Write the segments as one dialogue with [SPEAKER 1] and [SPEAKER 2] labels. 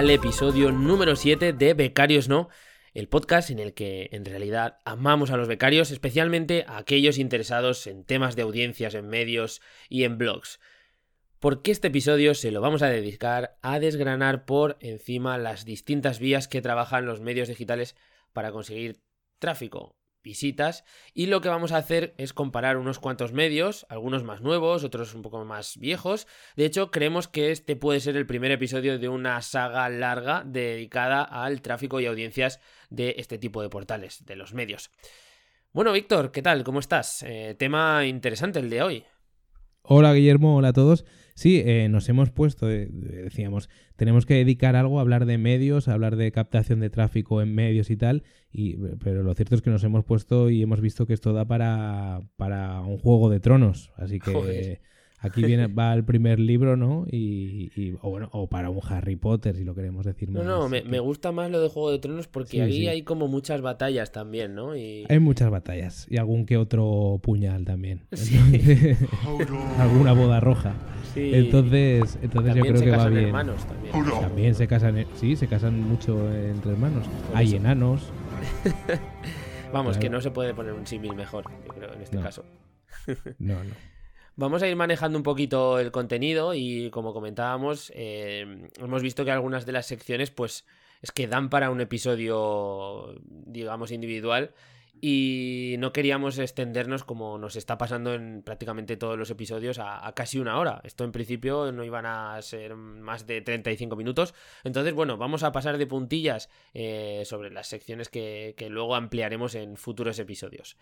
[SPEAKER 1] Al episodio número 7 de Becarios No, el podcast en el que en realidad amamos a los becarios, especialmente a aquellos interesados en temas de audiencias en medios y en blogs. Porque este episodio se lo vamos a dedicar a desgranar por encima las distintas vías que trabajan los medios digitales para conseguir tráfico, visitas y lo que vamos a hacer es comparar unos cuantos medios, algunos más nuevos, otros un poco más viejos. De hecho, creemos que este puede ser el primer episodio de una saga larga dedicada al tráfico y audiencias de este tipo de portales, de los medios. Bueno, Víctor, ¿qué tal? ¿Cómo estás? Eh, tema interesante el de hoy.
[SPEAKER 2] Hola Guillermo, hola a todos. Sí, eh, nos hemos puesto, eh, decíamos, tenemos que dedicar algo a hablar de medios, a hablar de captación de tráfico en medios y tal, y, pero lo cierto es que nos hemos puesto y hemos visto que esto da para, para un juego de tronos, así que... Aquí viene, va el primer libro, ¿no? Y, o bueno, o para un Harry Potter, si lo queremos decir
[SPEAKER 1] más. No, no, me, gusta más lo de Juego de Tronos porque ahí hay como muchas batallas también, ¿no?
[SPEAKER 2] Hay muchas batallas y algún que otro puñal también. alguna boda roja. Entonces, entonces yo creo que va bien.
[SPEAKER 1] Hermanos, también.
[SPEAKER 2] también se casan, sí, se casan mucho entre hermanos. hay enanos.
[SPEAKER 1] Vamos, que no se puede poner un símil mejor, yo creo, en este caso.
[SPEAKER 2] no, no.
[SPEAKER 1] Vamos a ir manejando un poquito el contenido y como comentábamos, eh, hemos visto que algunas de las secciones pues es que dan para un episodio, digamos, individual y no queríamos extendernos como nos está pasando en prácticamente todos los episodios a, casi una hora. Esto en principio no iban a ser más de 35 minutos. Entonces, bueno, vamos a pasar de puntillas eh, sobre las secciones que luego ampliaremos en futuros episodios.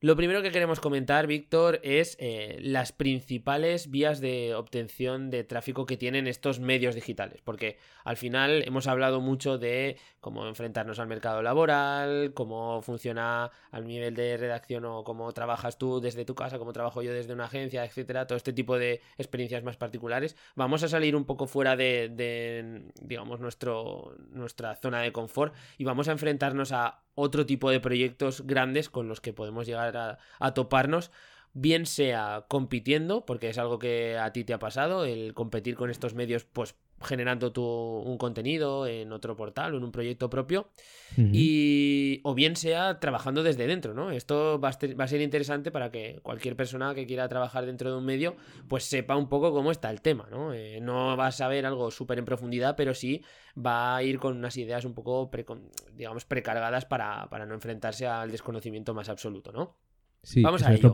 [SPEAKER 1] Lo primero que queremos comentar, Víctor, es eh, las principales vías de obtención de tráfico que tienen estos medios digitales, porque al final hemos hablado mucho de cómo enfrentarnos al mercado laboral, cómo funciona al nivel de redacción o cómo trabajas tú desde tu casa, cómo trabajo yo desde una agencia, etcétera, todo este tipo de experiencias más particulares. Vamos a salir un poco fuera de, digamos, nuestro, nuestra zona de confort y vamos a enfrentarnos a otro tipo de proyectos grandes con los que podemos llegar a, toparnos bien sea compitiendo, porque es algo que a ti te ha pasado, el competir con estos medios, pues generando tu, un contenido en otro portal o en un proyecto propio, y o bien sea trabajando desde dentro, ¿no? Esto va a, ser interesante para que cualquier persona que quiera trabajar dentro de un medio, pues sepa un poco cómo está el tema, ¿no? Eh, no va a saber algo súper en profundidad, pero sí va a ir con unas ideas un poco, digamos, precargadas para, para no enfrentarse al desconocimiento más absoluto, ¿no?
[SPEAKER 2] Sí, Vamos a ello. Lo,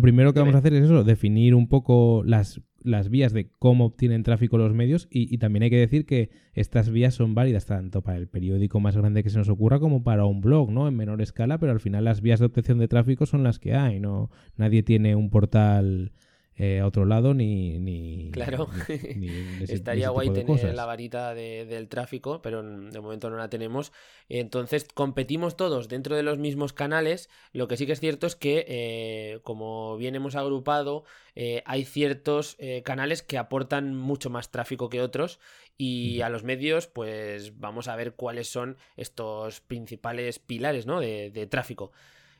[SPEAKER 2] primero que vamos a hacer es eso, definir un poco las, las vías de cómo obtienen tráfico los medios y, también hay que decir que estas vías son válidas tanto para el periódico más grande que se nos ocurra como para un blog, ¿no? En menor escala, pero al final las vías de obtención de tráfico son las que hay, ¿no? Nadie tiene un portal eh, a otro lado ni... ni
[SPEAKER 1] claro, estaría guay tener la varita del tráfico, pero de momento no la tenemos. Entonces competimos todos dentro de los mismos canales. Lo que sí que es cierto es que, eh, como bien hemos agrupado, eh, hay ciertos canales que aportan mucho más tráfico que otros y a los medios pues vamos a ver cuáles son estos principales pilares ¿no? de, de tráfico.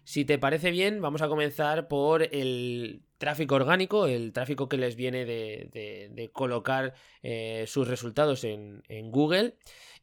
[SPEAKER 1] Si te parece bien, vamos a comenzar por el tráfico orgánico, el tráfico que les viene de, colocar eh, sus resultados en, Google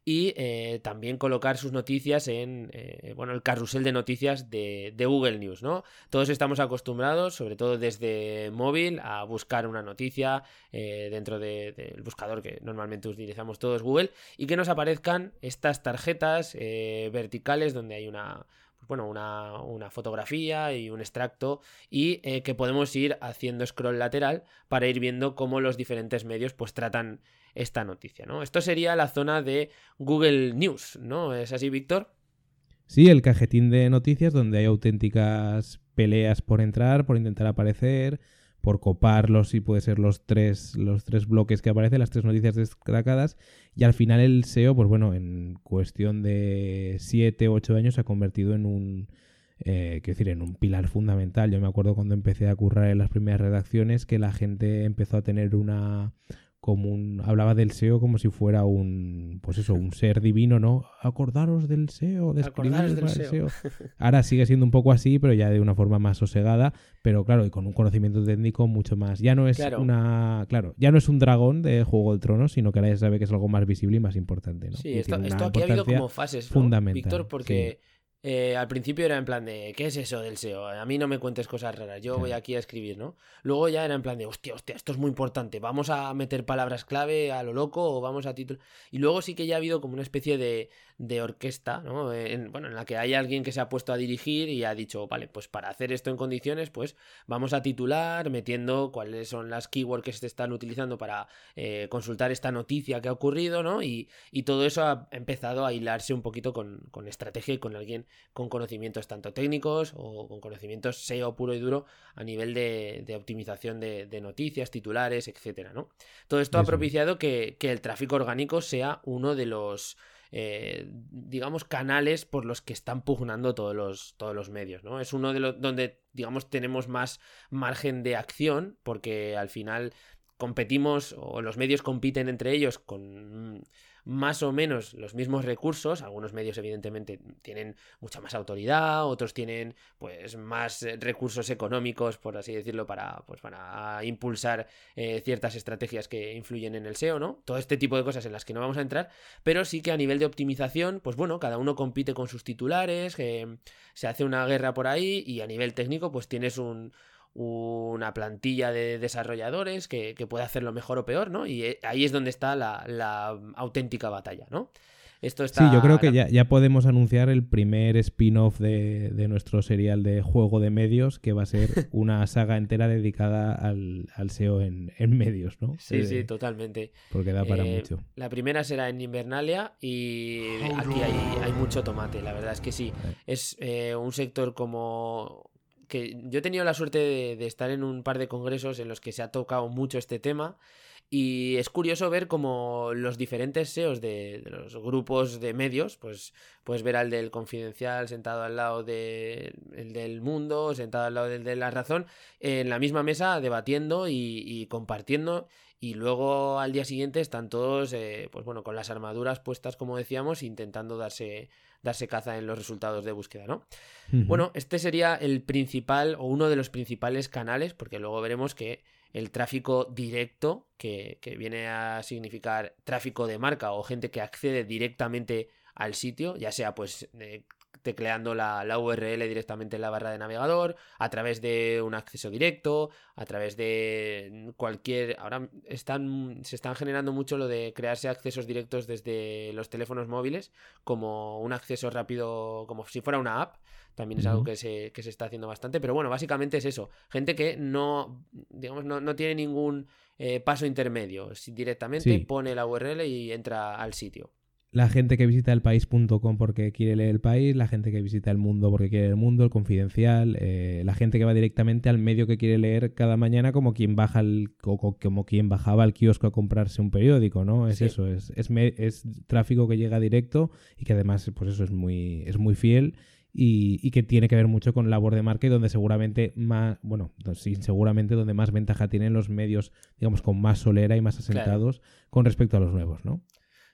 [SPEAKER 1] y eh, también colocar sus noticias en eh, bueno, el carrusel de noticias de, Google News. ¿no? Todos estamos acostumbrados, sobre todo desde móvil, a buscar una noticia dentro del buscador que normalmente utilizamos todos Google y que nos aparezcan estas tarjetas verticales donde hay una bueno, una, fotografía y un extracto y eh, que podemos ir haciendo scroll lateral para ir viendo cómo los diferentes medios pues tratan esta noticia, ¿no? Esto sería la zona de Google News, ¿no? ¿Es así, Víctor?
[SPEAKER 2] Sí, el cajetín de noticias donde hay auténticas peleas por entrar, por intentar aparecer, por coparlos y puede ser los tres, los tres bloques que aparecen, las tres noticias destacadas. Y al final el SEO, pues bueno, en cuestión de 7 o 8 años se ha convertido en un, eh, decir, en un pilar fundamental. Yo me acuerdo cuando empecé a currar en las primeras redacciones que la gente empezó a tener una, como un hablaba del SEO como si fuera un pues eso un ser divino no acordaros del SEO de
[SPEAKER 1] Acordaros del SEO.
[SPEAKER 2] ahora sigue siendo un poco así pero ya de una forma más sosegada pero claro y con un conocimiento técnico mucho más ya no es
[SPEAKER 1] Claro.
[SPEAKER 2] una claro ya no es un dragón de Juego del Trono sino que ahora ya se sabe que es algo más visible y más importante ¿no?
[SPEAKER 1] Sí, esto, aquí ha habido como fases, ¿no,
[SPEAKER 2] fundamental,
[SPEAKER 1] Víctor, porque eh, al principio era en plan de, ¿qué es eso del SEO? A mí no me cuentes cosas raras, yo voy aquí a escribir, ¿no? Luego ya era en plan de, hostia, hostia, esto es muy importante, vamos a meter palabras clave a lo loco o vamos a título... Y luego sí que ya ha habido como una especie de, de orquesta, ¿no? En, bueno, en la que hay alguien que se ha puesto a dirigir y ha dicho, vale, pues para hacer esto en condiciones, pues vamos a titular metiendo cuáles son las keywords que se están utilizando para eh, consultar esta noticia que ha ocurrido, ¿no? Y, y todo eso ha empezado a hilarse un poquito con, con estrategia y con alguien con conocimientos tanto técnicos o con conocimientos SEO puro y duro a nivel de, de optimización de, de noticias, titulares, etcétera, ¿no? Todo esto ha
[SPEAKER 2] Eso
[SPEAKER 1] propiciado que, que el tráfico orgánico sea uno de los eh, digamos, canales por los que están pugnando todos los, todos los medios, ¿no? Es uno de los donde, digamos, tenemos más margen de acción, porque al final competimos, o los medios compiten entre ellos con más o menos los mismos recursos. Algunos medios, evidentemente, tienen mucha más autoridad, otros tienen, pues, más eh, recursos económicos, por así decirlo, para, pues, para impulsar eh, ciertas estrategias que influyen en el SEO, ¿no? Todo este tipo de cosas en las que no vamos a entrar, pero sí que a nivel de optimización, pues bueno, cada uno compite con sus titulares, eh, se hace una guerra por ahí y a nivel técnico, pues tienes un, una plantilla de desarrolladores que, que puede hacerlo mejor o peor, ¿no? Y eh, ahí es donde está la, la auténtica batalla, ¿no? Esto está...
[SPEAKER 2] Sí, yo creo que ya, ya podemos anunciar el primer spin-off de, de nuestro serial de juego de medios, que va a ser una saga entera dedicada al, al SEO en, en medios, ¿no?
[SPEAKER 1] Sí,
[SPEAKER 2] Eh,
[SPEAKER 1] sí, totalmente.
[SPEAKER 2] Porque da para
[SPEAKER 1] Eh,
[SPEAKER 2] mucho.
[SPEAKER 1] La primera será en Invernalia y aquí hay, hay mucho tomate, la verdad es que sí. Es eh, un sector como que yo he tenido la suerte de, estar en un par de congresos en los que se ha tocado mucho este tema y es curioso ver como los diferentes SEOs de, de los grupos de medios, pues puedes ver al del Confidencial sentado al lado de, el del Mundo, sentado al lado del de La Razón, en la misma mesa debatiendo y, y compartiendo y luego al día siguiente están todos, eh, pues bueno, con las armaduras puestas, como decíamos, intentando darse, darse caza en los resultados de búsqueda, ¿no? Bueno, este sería el principal o uno de los principales canales, porque luego veremos que el tráfico directo, que, que viene a significar tráfico de marca o gente que accede directamente al sitio, ya sea pues eh, tecleando la, la URL directamente en la barra de navegador, a través de un acceso directo, a través de cualquier... Ahora están, se están generando mucho lo de crearse accesos directos desde los teléfonos móviles, como un acceso rápido, como si fuera una app. También es algo que se, que se está haciendo bastante. Pero bueno, básicamente es eso. Gente que no, digamos, no, no tiene ningún eh, paso intermedio. Directamente
[SPEAKER 2] Sí.
[SPEAKER 1] pone la URL y entra al sitio.
[SPEAKER 2] La gente que visita el país.com porque quiere leer el país, la gente que visita el mundo porque quiere el mundo, el confidencial, eh, la gente que va directamente al medio que quiere leer cada mañana como quien baja el, como quien bajaba al kiosco a comprarse un periódico, ¿no? Es
[SPEAKER 1] Sí.
[SPEAKER 2] eso, es, es, tráfico que llega directo y que además, pues eso es muy, es muy fiel y, y que tiene que ver mucho con labor de marca y donde seguramente más, bueno, no, sí, seguramente donde más ventaja tienen los medios, digamos, con más solera y más
[SPEAKER 1] Claro.
[SPEAKER 2] asentados con respecto a los nuevos, ¿no?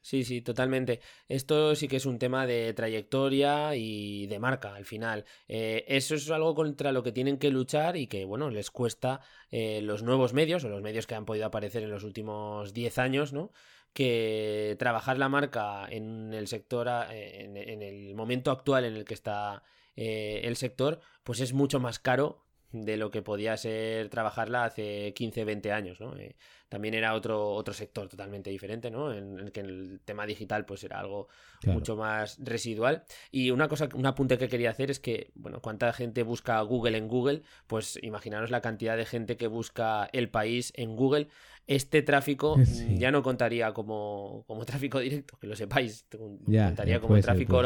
[SPEAKER 1] Sí, sí, totalmente. Esto sí que es un tema de trayectoria y de marca al final. Eh, eso es algo contra lo que tienen que luchar y que, bueno, les cuesta eh, los nuevos medios o los medios que han podido aparecer en los últimos 10 años, ¿no? Que trabajar la marca en el sector, en, en el momento actual en el que está eh, el sector, pues es mucho más caro de lo que podía ser trabajarla hace 15, 20 años, ¿no? Eh, también era otro, otro sector totalmente diferente, ¿no? En el que el tema digital pues era algo
[SPEAKER 2] Claro.
[SPEAKER 1] mucho más residual. Y una cosa, un apunte que quería hacer es que, bueno, cuánta gente busca Google en Google, pues imaginaros la cantidad de gente que busca el país en Google. Este tráfico
[SPEAKER 2] Sí.
[SPEAKER 1] ya no contaría como, como tráfico directo, que lo sepáis,
[SPEAKER 2] Ya,
[SPEAKER 1] contaría
[SPEAKER 2] ya,
[SPEAKER 1] como
[SPEAKER 2] ser,
[SPEAKER 1] tráfico
[SPEAKER 2] ser.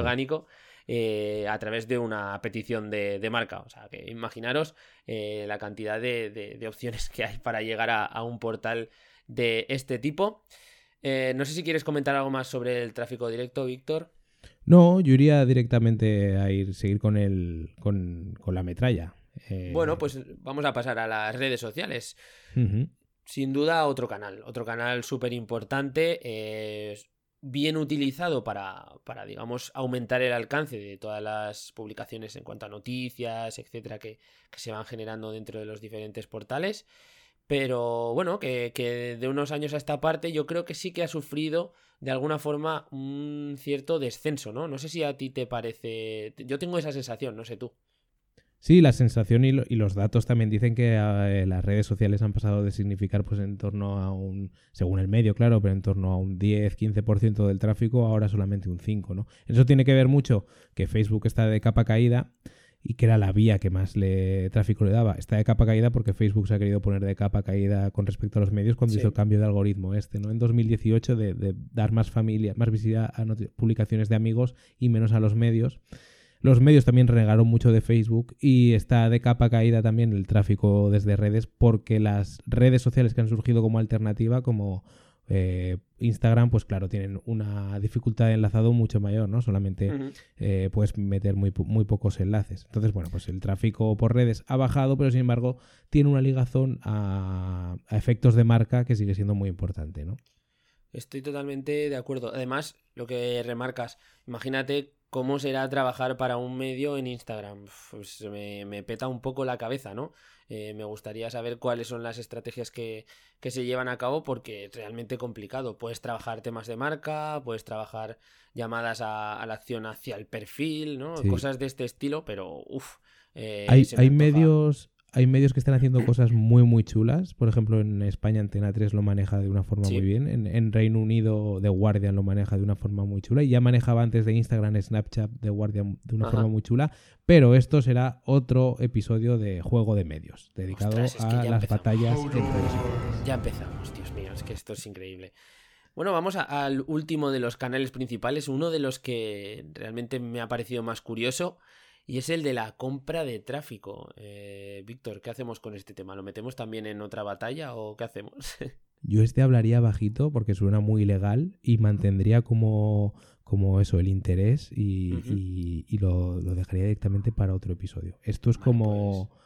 [SPEAKER 1] Eh, a través de una petición de, de marca. O sea, que imaginaros eh, la cantidad de, de- de opciones que hay para llegar a, a un portal de este tipo. Eh, no sé si quieres comentar algo más sobre el tráfico directo, Víctor.
[SPEAKER 2] No, yo iría directamente a ir seguir con el con, con la metralla. Eh,
[SPEAKER 1] Bueno, pues vamos a pasar a las redes sociales. sin duda otro canal, otro canal súper importante, eh, bien utilizado para, para, digamos, aumentar el alcance de todas las publicaciones en cuanto a noticias, etcétera, que, que se van generando dentro de los diferentes portales. Pero bueno, que, que, de unos años a esta parte yo creo que sí que ha sufrido de alguna forma un cierto descenso, ¿no? No sé si a ti te parece... Yo tengo esa sensación, no sé tú.
[SPEAKER 2] Sí, la sensación y, los datos también dicen que eh, las redes sociales han pasado de significar pues en torno a un, según el medio, claro, pero en torno a un 10-15% del tráfico, ahora solamente un 5%, ¿no? Eso tiene que ver mucho que Facebook está de capa caída y que era la vía que más le tráfico le daba. Está de capa caída porque Facebook se ha querido poner de capa caída con respecto a los medios cuando hizo el cambio de algoritmo este, ¿no? En 2018 de, de dar más familia, más visibilidad a publicaciones de amigos y menos a los medios. Los medios también renegaron mucho de Facebook y está de capa caída también el tráfico desde redes porque las redes sociales que han surgido como alternativa, como eh, Instagram, pues claro, tienen una dificultad de enlazado mucho mayor, ¿no? Solamente eh, puedes meter muy, muy pocos enlaces. Entonces, bueno, pues el tráfico por redes ha bajado, pero sin embargo tiene una ligazón a, a efectos de marca que sigue siendo muy importante, ¿no?
[SPEAKER 1] Estoy totalmente de acuerdo. Además, lo que remarcas, imagínate cómo será trabajar para un medio en Instagram. Pues me, peta un poco la cabeza, ¿no? Eh, me gustaría saber cuáles son las estrategias que, se llevan a cabo porque es realmente complicado. Puedes trabajar temas de marca, puedes trabajar llamadas a, la acción hacia el perfil, ¿no? Cosas de este estilo, pero uff.
[SPEAKER 2] Eh, hay, hay medios hay medios que están haciendo cosas muy, muy chulas. Por ejemplo, en España Antena 3 lo maneja de una forma muy bien. En, Reino Unido The Guardian lo maneja de una forma muy chula. Y ya manejaba antes de Instagram Snapchat The Guardian de una forma muy chula. Pero esto será otro episodio de Juego de Medios, dedicado a las batallas entre
[SPEAKER 1] Ya empezamos, Dios mío, es que esto es increíble. Bueno, vamos al último de los canales principales, uno de los que realmente me ha parecido más curioso y es el de la compra de tráfico. Eh, Víctor, ¿qué hacemos con este tema? ¿Lo metemos también en otra batalla o qué hacemos?
[SPEAKER 2] Yo este hablaría bajito porque suena muy legal y mantendría como, como eso, el interés y, lo, dejaría directamente para otro episodio. Esto es como... Pues,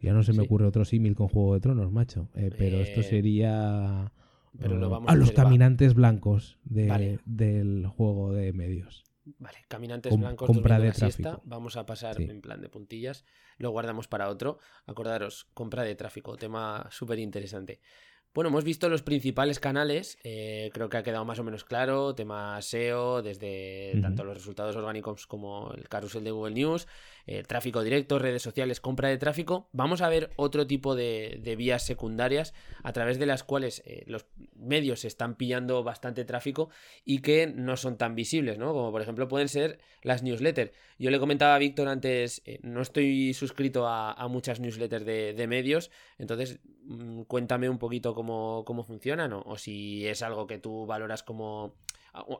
[SPEAKER 2] ya no se me ocurre otro símil con Juego de Tronos, macho. Eh, pero esto eh, sería... a, los caminantes blancos del juego de medios.
[SPEAKER 1] Vale, caminantes blancos compra de tráfico. Vamos a pasar en plan de puntillas. Lo guardamos para otro. Acordaros, compra de tráfico, tema súper interesante. Bueno, hemos visto los principales canales, eh, creo que ha quedado más o menos claro, tema SEO, desde tanto los resultados orgánicos como el carrusel de Google News, eh, tráfico directo, redes sociales, compra de tráfico. Vamos a ver otro tipo de, vías secundarias a través de las cuales eh, los medios están pillando bastante tráfico y que no son tan visibles, ¿no? Como por ejemplo pueden ser las newsletters. Yo le comentaba a Víctor antes, no estoy suscrito a, muchas newsletters de, medios, entonces mm, cuéntame un poquito cómo cómo, funcionan o, si es algo que tú valoras como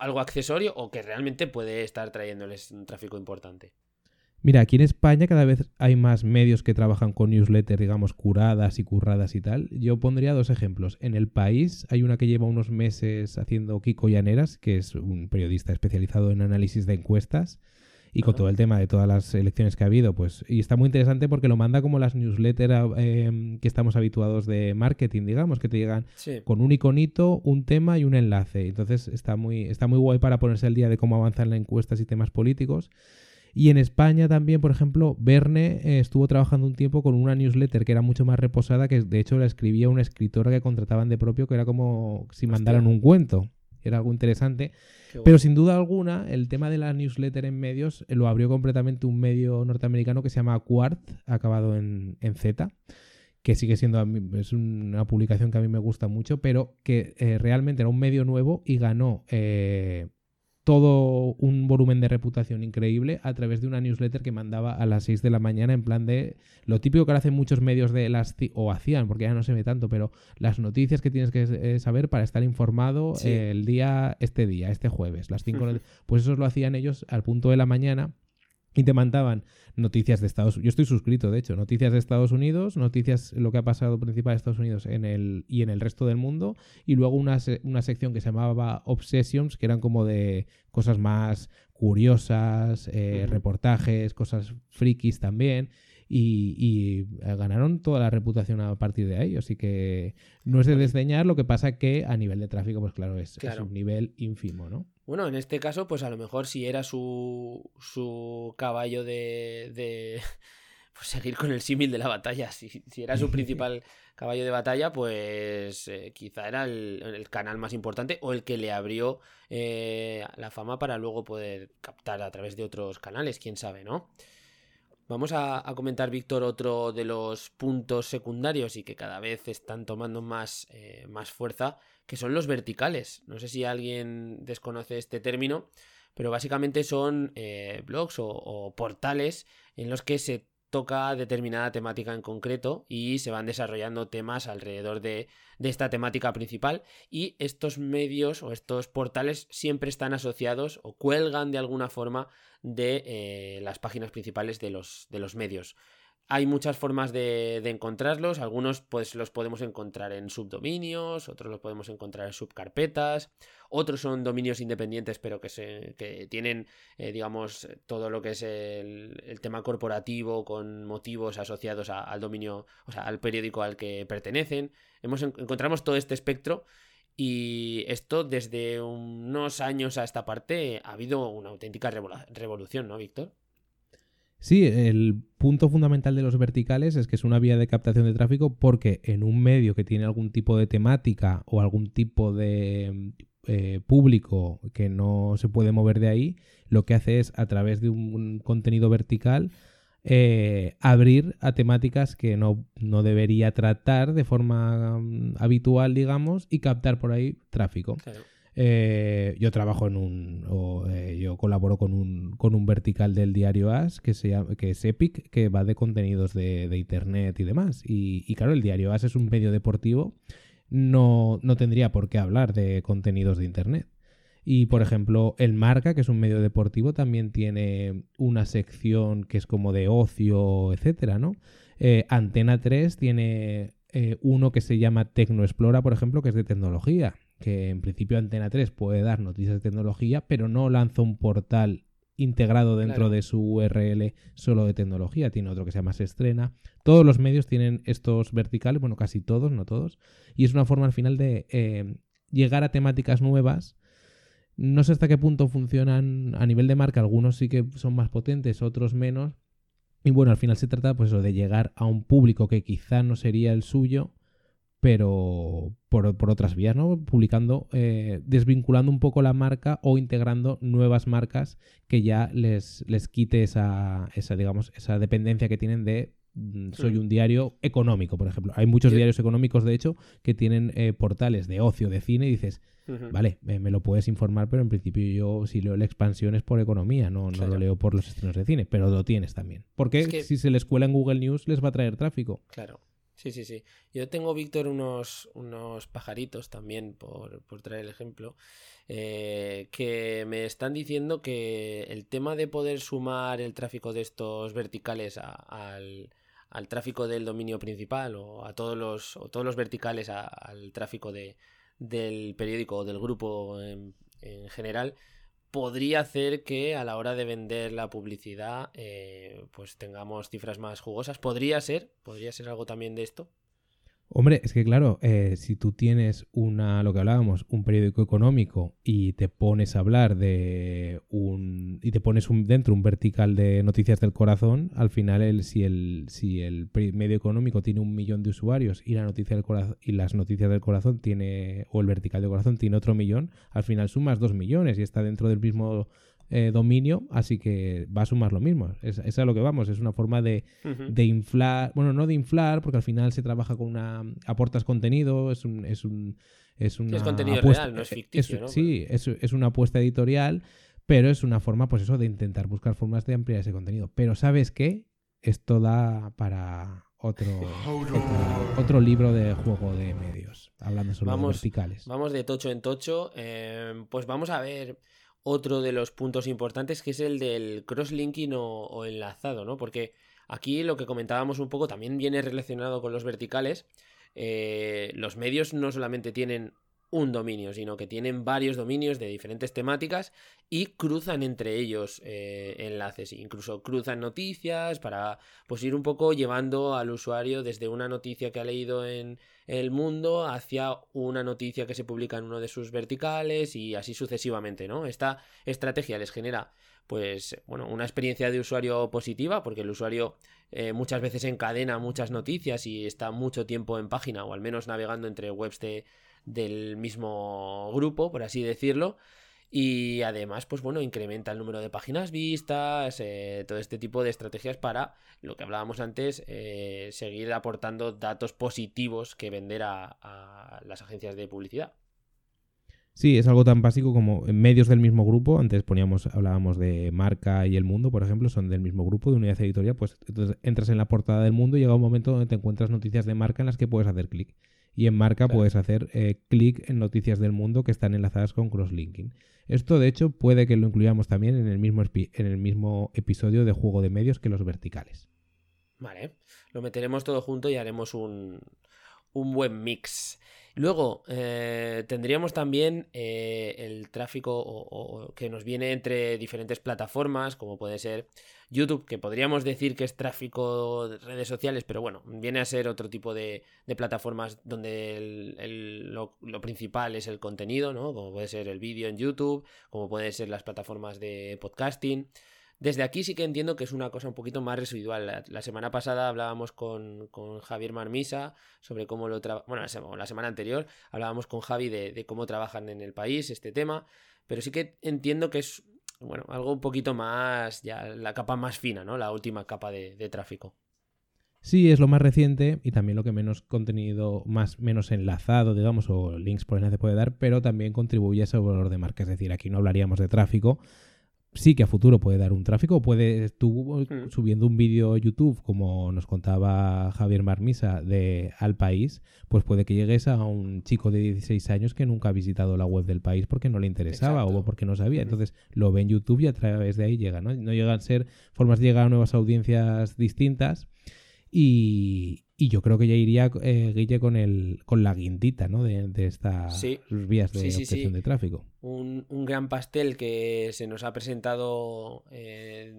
[SPEAKER 1] algo accesorio o que realmente puede estar trayéndoles un tráfico importante.
[SPEAKER 2] Mira, aquí en España cada vez hay más medios que trabajan con newsletters, digamos, curadas y curradas y tal. Yo pondría dos ejemplos. En el país hay una que lleva unos meses haciendo Kiko Llaneras, que es un periodista especializado en análisis de encuestas y con todo el tema de todas las elecciones que ha habido, pues, y está muy interesante porque lo manda como las newsletters em, que estamos habituados de marketing, digamos, que te llegan con un iconito, un tema y un enlace. Entonces está muy, está muy guay para ponerse al día de cómo avanzan las encuestas y temas políticos. Y en España también, por ejemplo, Verne eh, estuvo trabajando un tiempo con una newsletter que era mucho más reposada, que de hecho la escribía una escritora que contrataban de propio, que era como si mandaran un cuento. Era algo interesante. Pero sin duda alguna, el tema de la newsletter en medios eh, lo abrió completamente un medio norteamericano que se llama Quart, acabado en, Z, que sigue siendo, es una publicación que a mí me gusta mucho, pero que eh, realmente era un medio nuevo y ganó eh, todo un volumen de reputación increíble a través de una newsletter que mandaba a las 6 de la mañana en plan de lo típico que hacen muchos medios de las o hacían porque ya no se ve tanto pero las noticias que tienes que eh, saber para estar informado el día este día este jueves las 5 pues eso lo hacían ellos al punto de la mañana y te mandaban noticias de Estados Unidos. Yo estoy suscrito, de hecho, noticias de Estados Unidos, noticias lo que ha pasado principal de Estados Unidos en el, y en el resto del mundo, y luego una, una sección que se llamaba Obsessions, que eran como de cosas más curiosas, eh, reportajes, cosas frikis también. y, ganaron toda la reputación a partir de ahí. Así que no es de desdeñar, lo que pasa que a nivel de tráfico, pues claro, es, un nivel ínfimo, ¿no?
[SPEAKER 1] Bueno, en este caso, pues a lo mejor si era su, su caballo de, de pues seguir con el símil de la batalla, si, si era su principal caballo de batalla, pues eh, quizá era el, canal más importante o el que le abrió eh, la fama para luego poder captar a través de otros canales, quién sabe, ¿no? Vamos a, comentar, Víctor, otro de los puntos secundarios y que cada vez están tomando más, eh, más fuerza, que son los verticales. No sé si alguien desconoce este término, pero básicamente son blogs o portales en los que se toca determinada temática en concreto y se van desarrollando temas alrededor de, esta temática principal y estos medios o estos portales siempre están asociados o cuelgan de alguna forma de eh, las páginas principales de los, de los medios. Hay muchas formas de, encontrarlos, algunos pues los podemos encontrar en subdominios, otros los podemos encontrar en subcarpetas, otros son dominios independientes pero que, se, que tienen, eh, digamos, todo lo que es el, tema corporativo con motivos asociados al dominio, o sea, al periódico al que pertenecen. Hemos, encontramos todo este espectro y esto desde unos años a esta parte ha habido una auténtica revolución, ¿no, Víctor?
[SPEAKER 2] Sí, el punto fundamental de los verticales es que es una vía de captación de tráfico porque en un medio que tiene algún tipo de temática o algún tipo de eh, público que no se puede mover de ahí, lo que hace es a través de un contenido vertical eh, abrir a temáticas que no, no, debería tratar de forma mm, habitual, digamos, y captar por ahí tráfico. Eh, yo trabajo en un. Eh, yo colaboro con un, con un vertical del diario As que, se que es Epic, que va de contenidos de, internet y demás. Y, claro, el diario As es un medio deportivo. No, no tendría por qué hablar de contenidos de internet. Y por ejemplo, el Marca, que es un medio deportivo, también tiene una sección que es como de ocio, etcétera, ¿no? Eh, Antena 3 tiene uno que se llama Tecno Explora, por ejemplo, que es de tecnología que en principio Antena 3 puede dar noticias de tecnología, pero no lanza un portal integrado dentro de su URL solo de tecnología, tiene otro que se llama Se Estrena. Todos los medios tienen estos verticales, bueno, casi todos, no todos, y es una forma al final de eh, llegar a temáticas nuevas. No sé hasta qué punto funcionan a nivel de marca, algunos sí que son más potentes, otros menos. Y bueno, al final se trata pues de llegar a un público que quizá no sería el suyo, pero por, otras vías, ¿no? Publicando, eh, desvinculando un poco la marca o integrando nuevas marcas que ya les, les quite esa, esa, digamos, esa dependencia que tienen de mm, soy un diario económico, por ejemplo. Hay muchos diarios económicos, de hecho, que tienen eh, portales de ocio, de cine, y dices, vale, me, lo puedes informar, pero en principio yo si leo la expansión es por economía, no, no lo leo por los estrenos de cine, pero lo tienes también. Porque si se les cuela en Google News les va a traer tráfico.
[SPEAKER 1] Claro. Sí, sí, sí. Yo tengo, Víctor, unos, unos pajaritos también, por, traer el ejemplo, eh, que me están diciendo que el tema de poder sumar el tráfico de estos verticales al, al, tráfico del dominio principal o a todos los, o todos los verticales al tráfico de, del periódico o del grupo en, en general, podría hacer que a la hora de vender la publicidad eh, pues tengamos cifras más jugosas. Podría ser, podría ser algo también de esto.
[SPEAKER 2] Hombre, es que claro, eh, si tú tienes una, lo que hablábamos, un periódico económico y te pones a hablar de un y te pones un, dentro un vertical de noticias del corazón, al final el, si el si el medio económico tiene un millón de usuarios y la noticia del corazón y las noticias del corazón tiene o el vertical del corazón tiene otro millón, al final sumas dos millones y está dentro del mismo eh, dominio, así que va a sumar lo mismo. Es, es, a lo que vamos, es una forma de, inflar, bueno, no de inflar, porque al final se trabaja con una, aportas contenido, es un... Es un es una
[SPEAKER 1] contenido real, no es eh, ficticio,
[SPEAKER 2] Sí, es, es una apuesta editorial, pero es una forma, pues eso, de intentar buscar formas de ampliar ese contenido. Pero ¿sabes qué? Esto da para otro, otro, libro de juego de medios, hablando sobre
[SPEAKER 1] vamos,
[SPEAKER 2] verticales.
[SPEAKER 1] Vamos de tocho en tocho. Eh, pues vamos a ver otro de los puntos importantes que es el del crosslinking o, enlazado, ¿no? Porque aquí lo que comentábamos un poco también viene relacionado con los verticales. Eh, los medios no solamente tienen un dominio, sino que tienen varios dominios de diferentes temáticas y cruzan entre ellos eh, enlaces, incluso cruzan noticias para pues ir un poco llevando al usuario desde una noticia que ha leído en el mundo hacia una noticia que se publica en uno de sus verticales y así sucesivamente, ¿no? Esta estrategia les genera pues bueno, una experiencia de usuario positiva porque el usuario eh, muchas veces encadena muchas noticias y está mucho tiempo en página o al menos navegando entre webs de del mismo grupo, por así decirlo. Y además, pues bueno, incrementa el número de páginas vistas, eh, todo este tipo de estrategias para lo que hablábamos antes, eh, seguir aportando datos positivos que vender a, las agencias de publicidad.
[SPEAKER 2] Sí, es algo tan básico como medios del mismo grupo. Antes poníamos, hablábamos de Marca y El Mundo, por ejemplo, son del mismo grupo, de unidad editorial. Pues entonces entras en la portada del Mundo y llega un momento donde te encuentras noticias de marca en las que puedes hacer clic y en marca puedes hacer eh, clic en noticias del mundo que están enlazadas con crosslinking. Esto, de hecho, puede que lo incluyamos también en el mismo, en el mismo episodio de juego de medios que los verticales.
[SPEAKER 1] Vale, lo meteremos todo junto y haremos un, un buen mix. Luego eh, tendríamos también eh, el tráfico que nos viene entre diferentes plataformas, como puede ser YouTube, que podríamos decir que es tráfico de redes sociales, pero bueno, viene a ser otro tipo de, plataformas donde lo, lo, principal es el contenido, ¿no? Como puede ser el vídeo en YouTube, como pueden ser las plataformas de podcasting. Desde aquí sí que entiendo que es una cosa un poquito más residual. La, semana pasada hablábamos con, Javier Marmisa sobre cómo lo trabaja. Bueno, la, semana anterior hablábamos con Javi de, cómo trabajan en el país este tema. Pero sí que entiendo que es bueno, algo un poquito más, ya la capa más fina, ¿no? La última capa de, tráfico.
[SPEAKER 2] Sí, es lo más reciente y también lo que menos contenido, más menos enlazado, digamos, o links por enlace puede dar, pero también contribuye a ese valor de marca. Es decir, aquí no hablaríamos de tráfico, sí que a futuro puede dar un tráfico. Puedes tú hmm. subiendo un vídeo a YouTube, como nos contaba Javier Marmisa, de Al País, pues puede que llegues a un chico de 16 años que nunca ha visitado la web del país porque no le interesaba o porque no sabía. Entonces lo ve en YouTube y a través de ahí llega, ¿no? No llegan a ser formas de llegar a nuevas audiencias distintas. Y, yo creo que ya iría, eh, Guille, con, el, con la guindita ¿no? de, estas vías de obtención de tráfico.
[SPEAKER 1] Un, gran pastel que se nos ha presentado eh,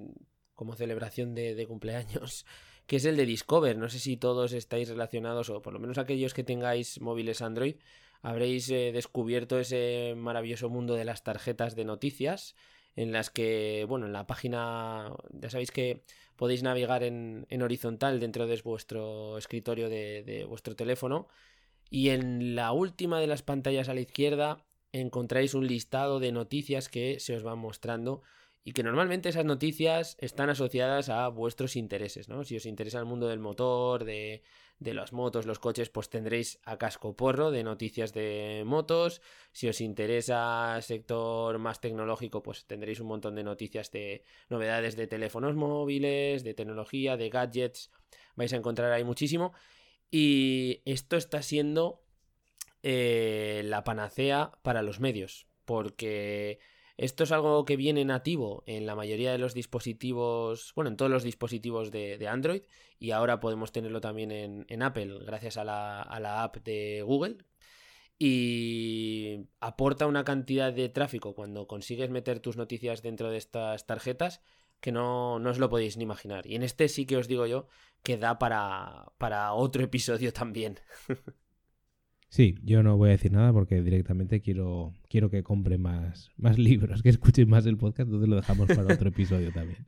[SPEAKER 1] como celebración de, cumpleaños, que es el de Discover. No sé si todos estáis relacionados, o por lo menos aquellos que tengáis móviles Android, habréis eh, descubierto ese maravilloso mundo de las tarjetas de noticias en las que, bueno, en la página, ya sabéis que podéis navegar en, horizontal dentro de vuestro escritorio de, vuestro teléfono y en la última de las pantallas a la izquierda encontráis un listado de noticias que se os van mostrando y que normalmente esas noticias están asociadas a vuestros intereses, ¿no? Si os interesa el mundo del motor, de de las motos, los coches, pues tendréis a casco porro de noticias de motos. Si os interesa sector más tecnológico, pues tendréis un montón de noticias de novedades de teléfonos móviles, de tecnología, de gadgets. Vais a encontrar ahí muchísimo. Y esto está siendo eh, la panacea para los medios. Porque esto es algo que viene nativo en la mayoría de los dispositivos, bueno, en todos los dispositivos de, Android y ahora podemos tenerlo también en, Apple gracias a la, app de Google. Y aporta una cantidad de tráfico cuando consigues meter tus noticias dentro de estas tarjetas que no, no os lo podéis ni imaginar. Y en este sí que os digo yo que da para, para otro episodio también.
[SPEAKER 2] Sí, yo no voy a decir nada porque directamente quiero, quiero que compre más, más libros, que escuchen más el podcast, entonces lo dejamos para otro episodio también.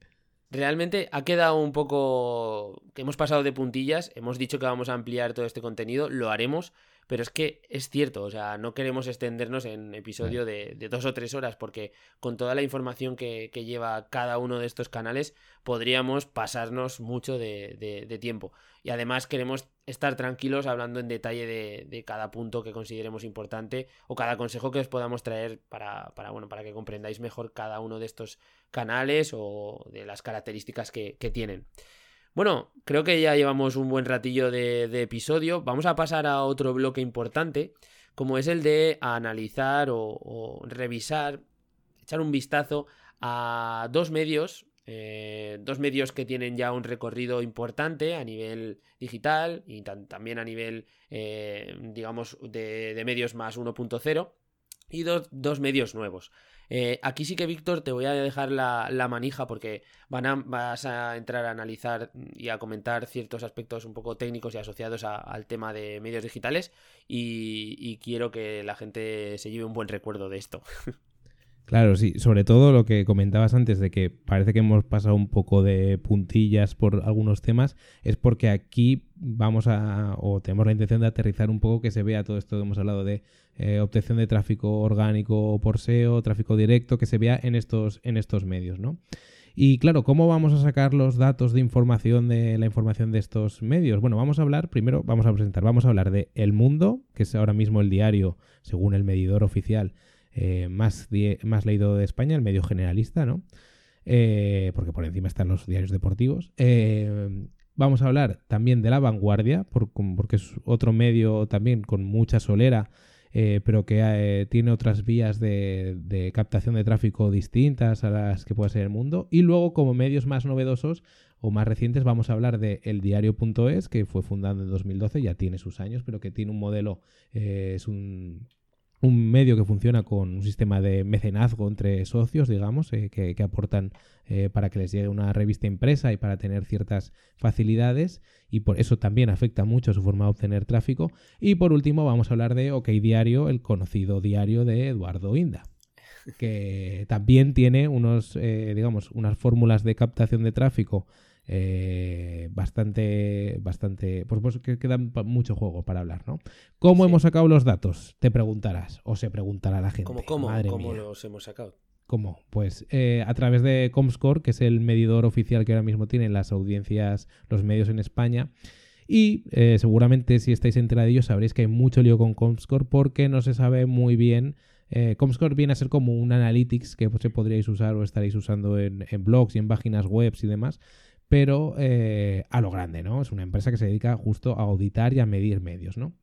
[SPEAKER 1] Realmente ha quedado un poco que hemos pasado de puntillas, hemos dicho que vamos a ampliar todo este contenido, lo haremos, pero es que es cierto, o sea, no queremos extendernos en episodio de, dos o tres horas, porque con toda la información que, lleva cada uno de estos canales, podríamos pasarnos mucho de, tiempo. Y además queremos estar tranquilos hablando en detalle de, cada punto que consideremos importante o cada consejo que os podamos traer para, bueno, para que comprendáis mejor cada uno de estos canales o de las características que tienen. Bueno, creo que ya llevamos un buen ratillo de, episodio. Vamos a pasar a otro bloque importante, como es el de analizar o, revisar, echar un vistazo a dos medios eh, dos medios que tienen ya un recorrido importante a nivel digital y también a nivel, eh, digamos, de, medios más 1.0 y dos medios nuevos. Eh, aquí sí que, Víctor, te voy a dejar la, manija porque van a, vas a entrar a analizar y a comentar ciertos aspectos un poco técnicos y asociados al tema de medios digitales y quiero que la gente se lleve un buen recuerdo de esto.
[SPEAKER 2] Claro, sí, sobre todo lo que comentabas antes de que parece que hemos pasado un poco de puntillas por algunos temas, es porque aquí vamos a, o tenemos la intención de aterrizar un poco que se vea todo esto que hemos hablado de eh, obtención de tráfico orgánico por SEO, tráfico directo, que se vea en estos, en estos medios, ¿no? Y claro, ¿cómo vamos a sacar los datos de información de la información de estos medios? Bueno, vamos a hablar, primero vamos a presentar, vamos a hablar de El Mundo, que es ahora mismo el diario, según el medidor oficial, eh, más, más leído de España, el medio generalista, ¿no? Eh, porque por encima están los diarios deportivos. Eh, vamos a hablar también de La Vanguardia, porque es otro medio también con mucha solera, pero que tiene otras vías de, captación de tráfico distintas a las que puede ser el mundo. Y luego, como medios más novedosos o más recientes, vamos a hablar de eldiario.es, que fue fundado en 2012, ya tiene sus años, pero que tiene un modelo, es un un medio que funciona con un sistema de mecenazgo entre socios, digamos, eh, que, aportan eh, para que les llegue una revista impresa y para tener ciertas facilidades, y por eso también afecta mucho su forma de obtener tráfico. Y por último, vamos a hablar de OK Diario, el conocido diario de Eduardo Inda, que también tiene unos, eh, digamos, unas fórmulas de captación de tráfico eh, bastante, bastante, pues, pues que quedan mucho juego para hablar, ¿no? ¿Cómo hemos sacado los datos? Te preguntarás, o se preguntará la gente.
[SPEAKER 1] ¿Cómo, cómo, ¿Cómo los hemos sacado?
[SPEAKER 2] ¿Cómo? Pues eh, a través de Comscore, que es el medidor oficial que ahora mismo tienen las audiencias, los medios en España. Y eh, seguramente si estáis enterados sabréis que hay mucho lío con Comscore porque no se sabe muy bien Comscore viene a ser como un analytics que pues, podríais usar o estaréis usando en, en, blogs y en páginas web y demás, pero eh, a lo grande, ¿no? Es una empresa que se dedica justo a auditar y a medir medios, ¿no?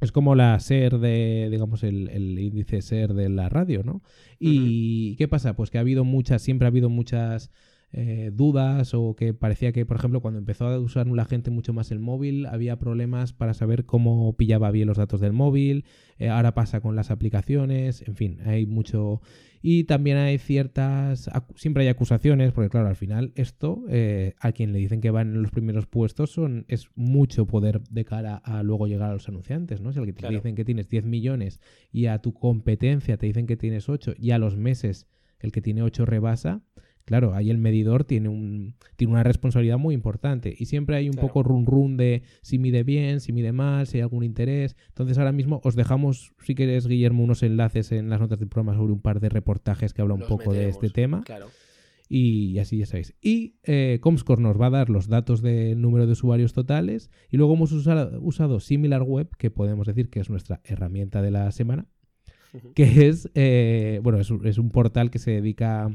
[SPEAKER 2] Es como la SER de, digamos, el, índice SER de la radio, ¿no? ¿Y qué pasa? Pues que ha habido muchas, siempre ha habido muchas eh, dudas o que parecía que, por ejemplo, cuando empezó a usar la gente mucho más el móvil, había problemas para saber cómo pillaba bien los datos del móvil, eh, ahora pasa con las aplicaciones, en fin, hay mucho... Y también hay ciertas, siempre hay acusaciones, porque claro, al final esto, eh, a quien le dicen que van en los primeros puestos, son, es mucho poder de cara a luego llegar a los anunciantes, ¿no? Si al te dicen que tienes 10 millones y a tu competencia te dicen que tienes 8 y a los meses el que tiene 8 rebasa, claro, ahí el medidor tiene, un, tiene una responsabilidad muy importante y siempre hay un poco run run de si mide bien, si mide mal, si hay algún interés. Entonces ahora mismo os dejamos, si quieres, Guillermo, unos enlaces en las notas del programa sobre un par de reportajes que habla un poco de este tema.
[SPEAKER 1] Claro.
[SPEAKER 2] Y así ya sabéis. Y eh, Comscore nos va a dar los datos del número de usuarios totales. Y luego hemos usado, usado SimilarWeb, que podemos decir que es nuestra herramienta de la semana. Que es, eh, bueno, es, es, un portal que se dedica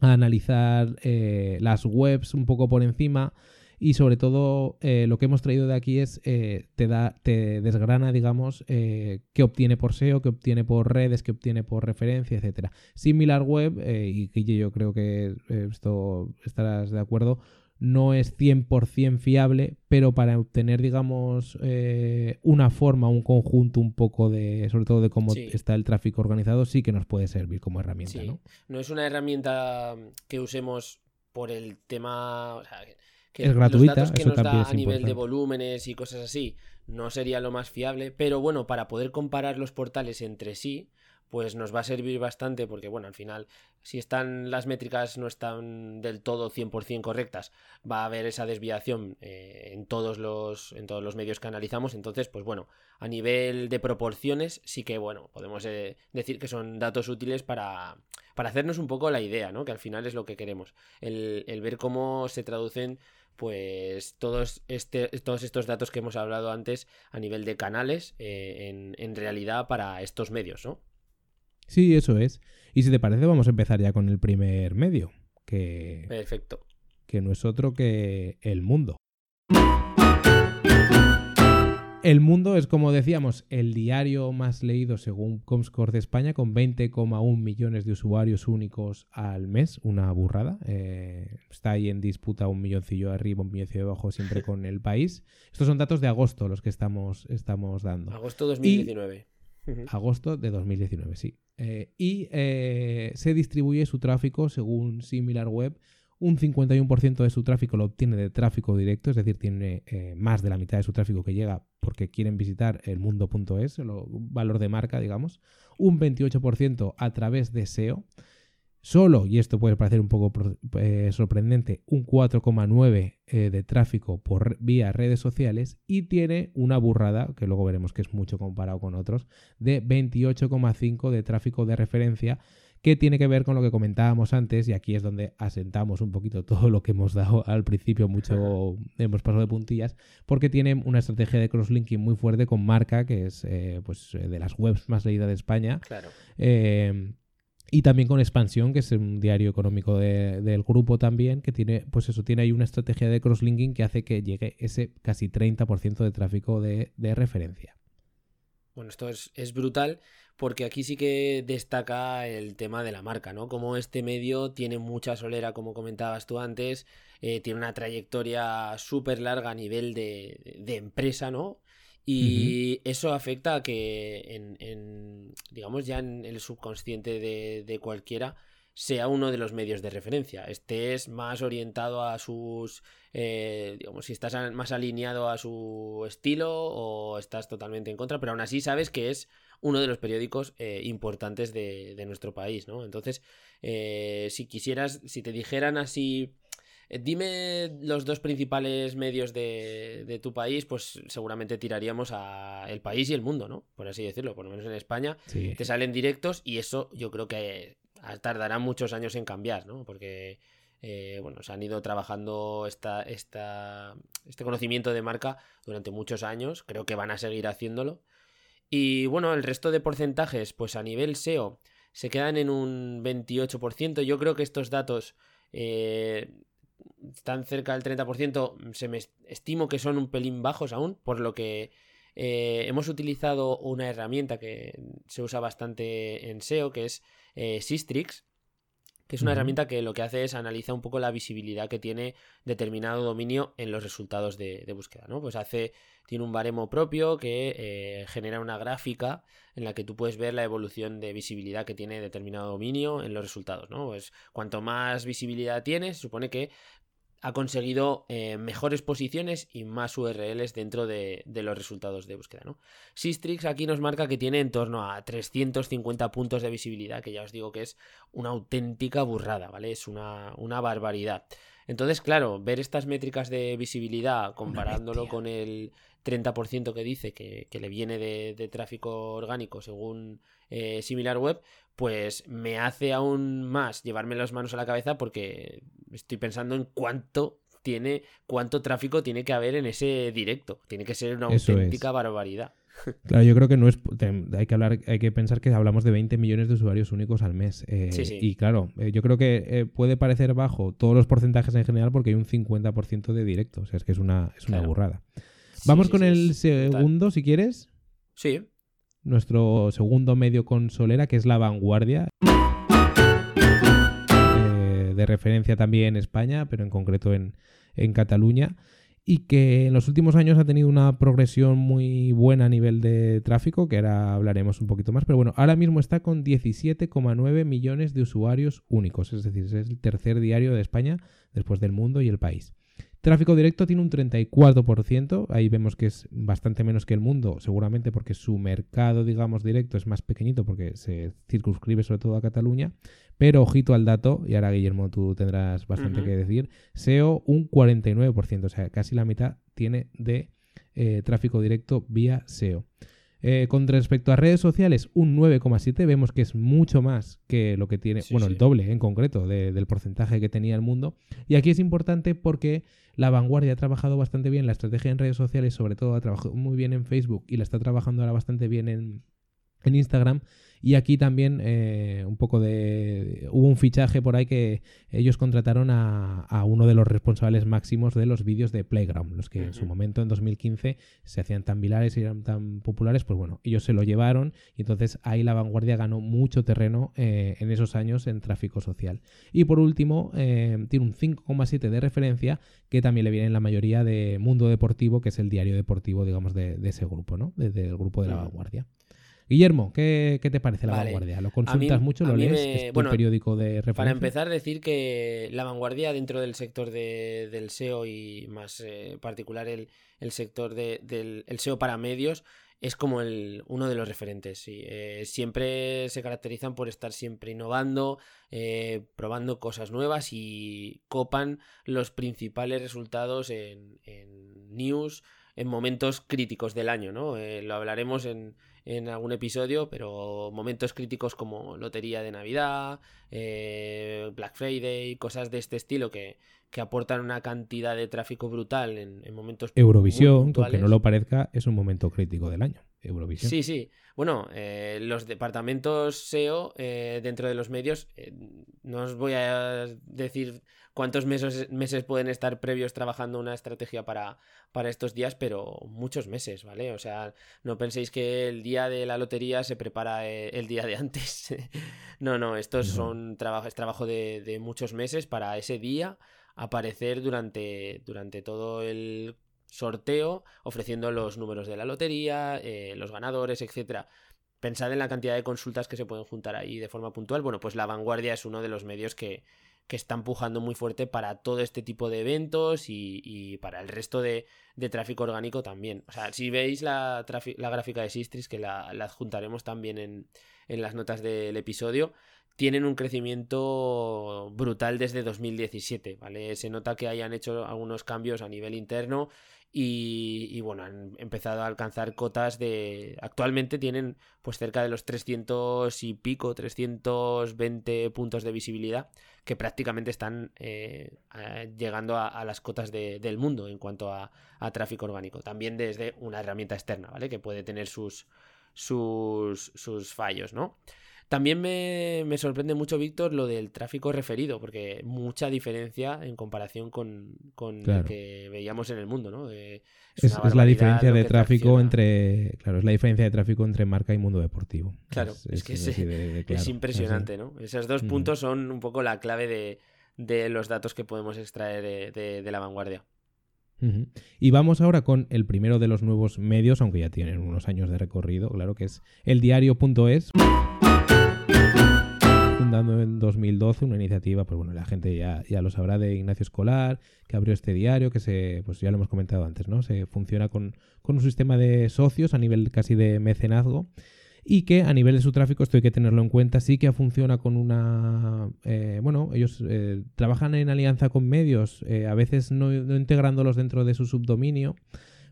[SPEAKER 2] a analizar eh, las webs un poco por encima y sobre todo eh, lo que hemos traído de aquí es eh, te da te desgrana digamos qué obtiene por SEO qué obtiene por redes qué obtiene por referencia etcétera. Similar web y que yo creo que esto estarás de acuerdo no es 100% fiable, pero para obtener, digamos, eh, una forma, un conjunto un poco de, sobre todo de cómo está el tráfico organizado, sí que nos puede servir como herramienta, ¿no?
[SPEAKER 1] No es una herramienta que usemos por el tema...
[SPEAKER 2] que es gratuita,
[SPEAKER 1] los datos que nos da a nivel de volúmenes y cosas así no sería lo más fiable, pero bueno, para poder comparar los portales entre sí, pues nos va a servir bastante porque, bueno, al final, si están las métricas no están del todo 100% correctas, va a haber esa desviación eh, en, todos los, en todos los medios que analizamos. Entonces, pues bueno, a nivel de proporciones, sí que, bueno, podemos eh, decir que son datos útiles para, para hacernos un poco la idea, ¿no? Que al final es lo que queremos. El, ver cómo se traducen pues todos, este, todos estos datos que hemos hablado antes a nivel de canales eh, en, en realidad para estos medios, ¿no?
[SPEAKER 2] Sí, eso es. Y si te parece, vamos a empezar ya con el primer medio. Que,
[SPEAKER 1] Perfecto.
[SPEAKER 2] Que no es otro que el mundo. El Mundo es, como decíamos, el diario más leído según Comscore de España, con 20,1 millones de usuarios únicos al mes, una burrada. Eh, está ahí en disputa un milloncillo arriba, un milloncillo abajo, siempre con el país. Estos son datos de agosto los que estamos, estamos dando.
[SPEAKER 1] Agosto 2019.
[SPEAKER 2] agosto de 2019, sí. Eh, y eh, se distribuye su tráfico según SimilarWeb un 51% de su tráfico lo obtiene de tráfico directo, es decir, tiene eh, más de la mitad de su tráfico que llega porque quieren visitar el mundo.es, valor de marca, digamos. Un 28% a través de SEO. Solo, y esto puede parecer un poco eh, sorprendente, un 4,9 eh, de tráfico por vía redes sociales y tiene una burrada, que luego veremos que es mucho comparado con otros, de 28,5 de tráfico de referencia que tiene que ver con lo que comentábamos antes, y aquí es donde asentamos un poquito todo lo que hemos dado al principio, mucho hemos pasado de puntillas, porque tiene una estrategia de crosslinking muy fuerte con Marca, que es eh, pues, eh, de las webs más leídas de España.
[SPEAKER 1] Claro.
[SPEAKER 2] Eh, y también con Expansión, que es un diario económico del grupo también, que tiene, pues eso, tiene ahí una estrategia de crosslinking que hace que llegue ese casi 30% de tráfico de, referencia.
[SPEAKER 1] Bueno, esto es, es, brutal porque aquí sí que destaca el tema de la marca, ¿no? Como este medio tiene mucha solera, como comentabas tú antes, eh, tiene una trayectoria súper larga a nivel de, de, empresa, ¿no? Y eso afecta a que, en, digamos, ya en el subconsciente de, de, cualquiera sea uno de los medios de referencia. Estés más orientado a sus, eh, digamos, si estás más alineado a su estilo o estás totalmente en contra, pero aún así sabes que es uno de los periódicos eh, importantes de, nuestro país, ¿no? Entonces, eh, si quisieras, si te dijeran así, dime los dos principales medios de, tu país, pues seguramente tiraríamos a El País y El Mundo, ¿no? Por así decirlo, por lo menos en España, te salen directos y eso yo creo que tardará muchos años en cambiar, ¿no? Porque... bueno, se han ido trabajando esta, esta, este conocimiento de marca durante muchos años, creo que van a seguir haciéndolo y bueno, el resto de porcentajes, pues a nivel SEO, se quedan en un 28%. Yo creo que estos datos eh, están cerca del 30%. Se me estimo que son un pelín bajos aún, por lo que eh, hemos utilizado una herramienta que se usa bastante en SEO, que es eh, Sistrix que es una herramienta que lo que hace es analiza un poco la visibilidad que tiene determinado dominio en los resultados de, búsqueda, ¿no? Pues hace, tiene un baremo propio que eh, genera una gráfica en la que tú puedes ver la evolución de visibilidad que tiene determinado dominio en los resultados, ¿no? Pues cuanto más visibilidad tiene, se supone que ha conseguido eh, mejores posiciones y más URLs dentro de, los resultados de búsqueda. ¿no? Sistrix aquí nos marca que tiene en torno a 350 puntos de visibilidad, que ya os digo que es una auténtica burrada, ¿vale? Es una, barbaridad. Entonces, claro, ver estas métricas de visibilidad comparándolo con el 30% que dice que, le viene de, tráfico orgánico según eh, SimilarWeb, pues me hace aún más llevarme las manos a la cabeza porque estoy pensando en cuánto tiene, cuánto tráfico tiene que haber en ese directo. Tiene que ser una auténtica barbaridad.
[SPEAKER 2] Claro, yo creo que no es. Hay que hablar, hay que pensar que hablamos de 20 millones de usuarios únicos al mes. Eh, y claro, eh, yo creo que eh, puede parecer bajo todos los porcentajes en general porque hay un 50% de directo. O sea, es que es una, es una burrada. Vamos con el segundo, si quieres.
[SPEAKER 1] Sí.
[SPEAKER 2] Nuestro segundo medio con Solera, que es La Vanguardia de referencia también en España, pero en concreto en, Cataluña, y que en los últimos años ha tenido una progresión muy buena a nivel de tráfico, que ahora hablaremos un poquito más, pero bueno, ahora mismo está con 17,9 millones de usuarios únicos, es decir, es el tercer diario de España después del mundo y el país. Tráfico directo tiene un 34%, ahí vemos que es bastante menos que el mundo, seguramente porque su mercado, digamos, directo es más pequeñito porque se circunscribe sobre todo a Cataluña, pero ojito al dato, y ahora Guillermo tú tendrás bastante que decir, SEO un 49%, o sea, casi la mitad tiene de eh, tráfico directo vía SEO. Eh, con respecto a redes sociales, un 9,7. Vemos que es mucho más que lo que tiene, bueno, el doble en concreto del porcentaje que tenía el mundo. Y aquí es importante porque la vanguardia ha trabajado bastante bien la estrategia en redes sociales, sobre todo ha trabajado muy bien en Facebook y la está trabajando ahora bastante bien en, en Instagram y aquí también eh, un poco de... Hubo un fichaje por ahí que ellos contrataron a, uno de los responsables máximos de los vídeos de Playground, los que en su momento, en 2015, se hacían tan virales y eran tan populares, pues bueno, ellos se lo llevaron y entonces ahí la vanguardia ganó mucho terreno eh, en esos años en tráfico social. Y por último, eh, tiene un 5,7 de referencia que también le viene en la mayoría de Mundo Deportivo, que es el diario deportivo, digamos, de, ese grupo, ¿no? Desde el grupo de la vanguardia. Guillermo, ¿qué, te parece La Vanguardia? ¿Lo consultas mucho? ¿Lo lees? ¿Es tu periódico de referencia?
[SPEAKER 1] Para empezar, decir que La Vanguardia dentro del sector del SEO y más eh, particular el, sector del SEO para medios es como el, uno de los referentes. Eh, siempre se caracterizan por estar siempre innovando, eh, probando cosas nuevas y copan los principales resultados en, en news en momentos críticos del año, ¿no? lo hablaremos en, en algún episodio, pero momentos críticos como Lotería de Navidad, eh, Black Friday, cosas de este estilo que, que aportan una cantidad de tráfico brutal en, en momentos.
[SPEAKER 2] Eurovisión, aunque no lo parezca, es un momento crítico del año. Eurovisión.
[SPEAKER 1] Sí, sí. Bueno, eh, los departamentos SEO eh, dentro de los medios, no os voy a decir cuántos meses, meses pueden estar previos trabajando una estrategia para, para estos días, pero muchos meses, ¿vale? O sea, no penséis que el día de la lotería se prepara eh, el día de antes. no, no, estos son trabajo, es trabajo de, muchos meses para ese día aparecer durante, durante todo el sorteo, ofreciendo los números de la lotería, eh, los ganadores, etcétera. Pensad en la cantidad de consultas que se pueden juntar ahí de forma puntual. Bueno, pues la vanguardia es uno de los medios que, que está empujando muy fuerte para todo este tipo de eventos y, para el resto de, tráfico orgánico también. O sea, si veis la, la gráfica de Sistris, que la, adjuntaremos también en, en, las notas del episodio, tienen un crecimiento brutal desde 2017, ¿vale? Se nota que hayan hecho algunos cambios a nivel interno y, bueno, han empezado a alcanzar cotas de... Actualmente tienen pues cerca de los 300 y pico, 320 puntos de visibilidad que prácticamente están eh, llegando a, las cotas del mundo en cuanto a, tráfico orgánico. También desde una herramienta externa, ¿vale? Que puede tener sus, sus, sus fallos, ¿no? También me, sorprende mucho, Víctor, lo del tráfico referido, porque mucha diferencia en comparación con, lo que veíamos en el mundo, ¿no?
[SPEAKER 2] es, la diferencia de tráfico entre. Claro, es la diferencia de tráfico entre marca y mundo deportivo.
[SPEAKER 1] Claro, es, que es, impresionante, ¿no? Esos dos puntos son un poco la clave de, los datos que podemos extraer de, la vanguardia.
[SPEAKER 2] Y vamos ahora con el primero de los nuevos medios, aunque ya tienen unos años de recorrido, claro que es el diario.es fundando en 2012 una iniciativa, pues bueno, la gente ya, ya lo sabrá, de Ignacio Escolar, que abrió este diario, que se, pues ya lo hemos comentado antes, ¿no? Se funciona con, un sistema de socios a nivel casi de mecenazgo y que a nivel de su tráfico, esto hay que tenerlo en cuenta, sí que funciona con una... Eh, bueno, ellos eh, trabajan en alianza con medios, eh, a veces no, integrándolos dentro de su subdominio,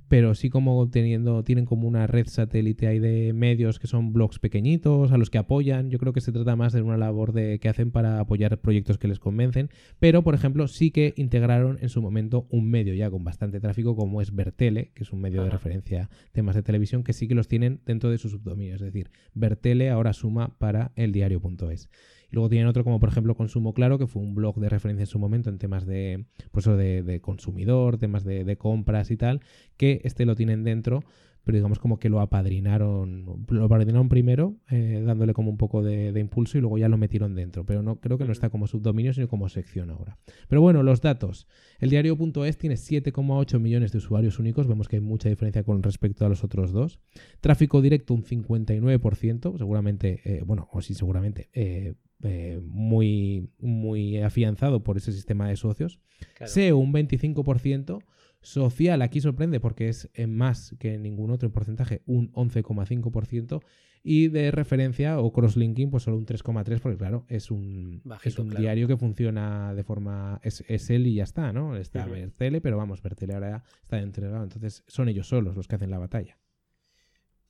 [SPEAKER 2] pero sí como teniendo, tienen como una red satélite ahí de medios que son blogs pequeñitos, a los que apoyan. Yo creo que se trata más de una labor de, que hacen para apoyar proyectos que les convencen. Pero, por ejemplo, sí que integraron en su momento un medio ya con bastante tráfico como es Vertele, que es un medio de referencia temas de televisión, que sí que los tienen dentro de su subdominio. Es decir, Vertele ahora suma para el diario.es. Luego tienen otro como por ejemplo Consumo Claro, que fue un blog de referencia en su momento en temas de, pues, de, consumidor, temas de, compras y tal, que este lo tienen dentro, pero digamos como que lo apadrinaron, lo apadrinaron primero, eh, dándole como un poco de, impulso y luego ya lo metieron dentro, pero no creo que no está como subdominio, sino como sección ahora. Pero bueno, los datos. El diario.es tiene 7,8 millones de usuarios únicos, vemos que hay mucha diferencia con respecto a los otros dos. Tráfico directo un 59%, seguramente, eh, bueno, o sí, seguramente, eh, eh, muy, muy afianzado por ese sistema de socios. SEO un 25%. Social aquí sorprende porque es más que ningún otro porcentaje, un 11,5%. Y de referencia o crosslinking, pues solo un 3,3%, porque claro, es un, es un diario que funciona de forma. Es, es, él y ya está, ¿no? Está Vertele, pero vamos, Vertele ahora está entregado. Entonces son ellos solos los que hacen la batalla.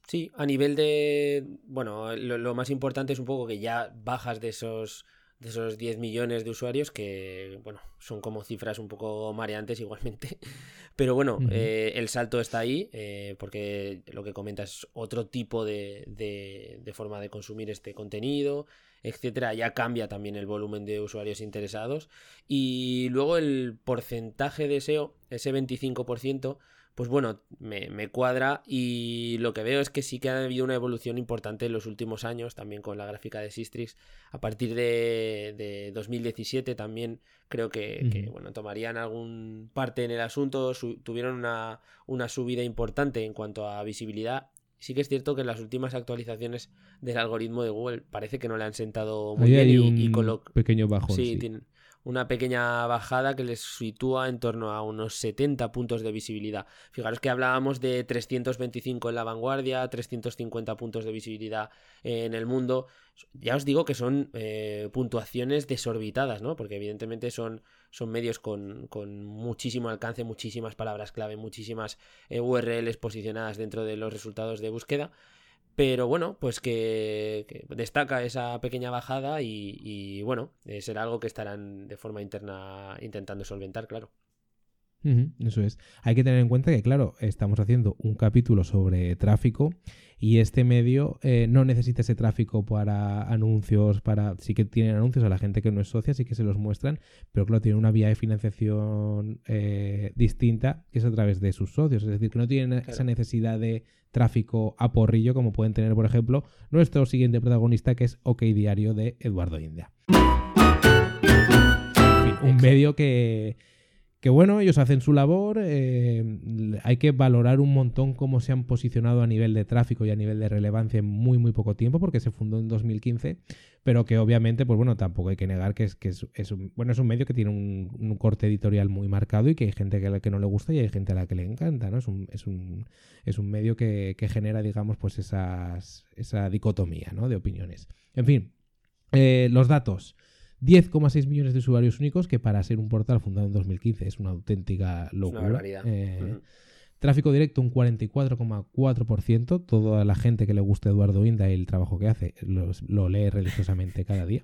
[SPEAKER 1] Sí, a nivel de. Bueno, lo, más importante es un poco que ya bajas de esos de esos 10 millones de usuarios que, bueno, son como cifras un poco mareantes igualmente. Pero bueno, eh, el salto está ahí eh, porque lo que comentas es otro tipo de, de, forma de consumir este contenido, etcétera. Ya cambia también el volumen de usuarios interesados. Y luego el porcentaje de SEO, ese 25%, pues bueno, me, cuadra y lo que veo es que sí que ha habido una evolución importante en los últimos años, también con la gráfica de Sistrix. A partir de, 2017 también creo que, bueno, tomarían algún parte en el asunto, tuvieron una, una subida importante en cuanto a visibilidad sí que es cierto que en las últimas actualizaciones del algoritmo de Google parece que no le han sentado muy bien
[SPEAKER 2] y, con lo... pequeño bajo.
[SPEAKER 1] Sí, sí. Tienen, una pequeña bajada que les sitúa en torno a unos 70 puntos de visibilidad. Fijaros que hablábamos de 325 en la vanguardia, 350 puntos de visibilidad en el mundo. Ya os digo que son eh, puntuaciones desorbitadas, ¿no? Porque evidentemente son, son medios con, muchísimo alcance, muchísimas palabras clave, muchísimas eh, URLs posicionadas dentro de los resultados de búsqueda. Pero bueno, pues que, destaca esa pequeña bajada y, bueno, será algo que estarán de forma interna intentando solventar, claro.
[SPEAKER 2] eso es. Hay que tener en cuenta que, claro, estamos haciendo un capítulo sobre tráfico y este medio eh, no necesita ese tráfico para anuncios, para sí que tienen anuncios a la gente que no es socia, sí que se los muestran, pero claro, tiene una vía de financiación eh, distinta que es a través de sus socios, es decir, que no tienen esa necesidad de tráfico a porrillo como pueden tener, por ejemplo, nuestro siguiente protagonista que es OK Diario de Eduardo India. un medio que que bueno, ellos hacen su labor, eh, hay que valorar un montón cómo se han posicionado a nivel de tráfico y a nivel de relevancia en muy muy poco tiempo, porque se fundó en 2015, pero que obviamente, pues bueno, tampoco hay que negar que es, que es, un, bueno, es un medio que tiene un, corte editorial muy marcado y que hay gente que, que no le gusta y hay gente a la que le encanta, ¿no? Es un, es un, es un medio que, genera, digamos, pues esas, esa dicotomía, ¿no? De opiniones. En fin, eh, los datos. 10,6 millones de usuarios únicos, que para ser un portal fundado en 2015 es una auténtica locura. Eh, tráfico directo un 44,4%. Toda la gente que le gusta Eduardo Inda y el trabajo que hace lo lee religiosamente cada día.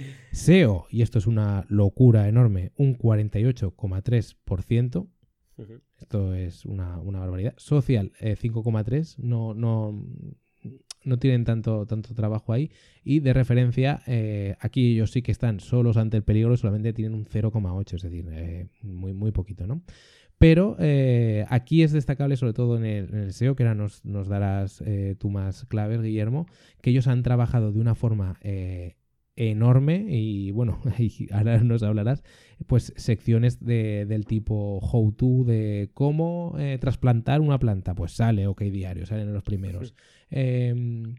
[SPEAKER 2] SEO, y esto es una locura enorme, un 48,3%. Esto es una, barbaridad. Social, 5,3%. Eh, no, no, no tienen tanto, tanto trabajo ahí. Y de referencia, eh, aquí ellos sí que están solos ante el peligro, solamente tienen un 0,8, es decir, eh, muy, muy poquito, ¿no? Pero eh, aquí es destacable, sobre todo en el, SEO, que ahora nos, nos darás tú más claves, Guillermo, que ellos han trabajado de una forma enorme y bueno, ahora nos hablarás, pues secciones de, del tipo how to, de cómo trasplantar una planta, pues sale OK Diario, salen los primeros. Em,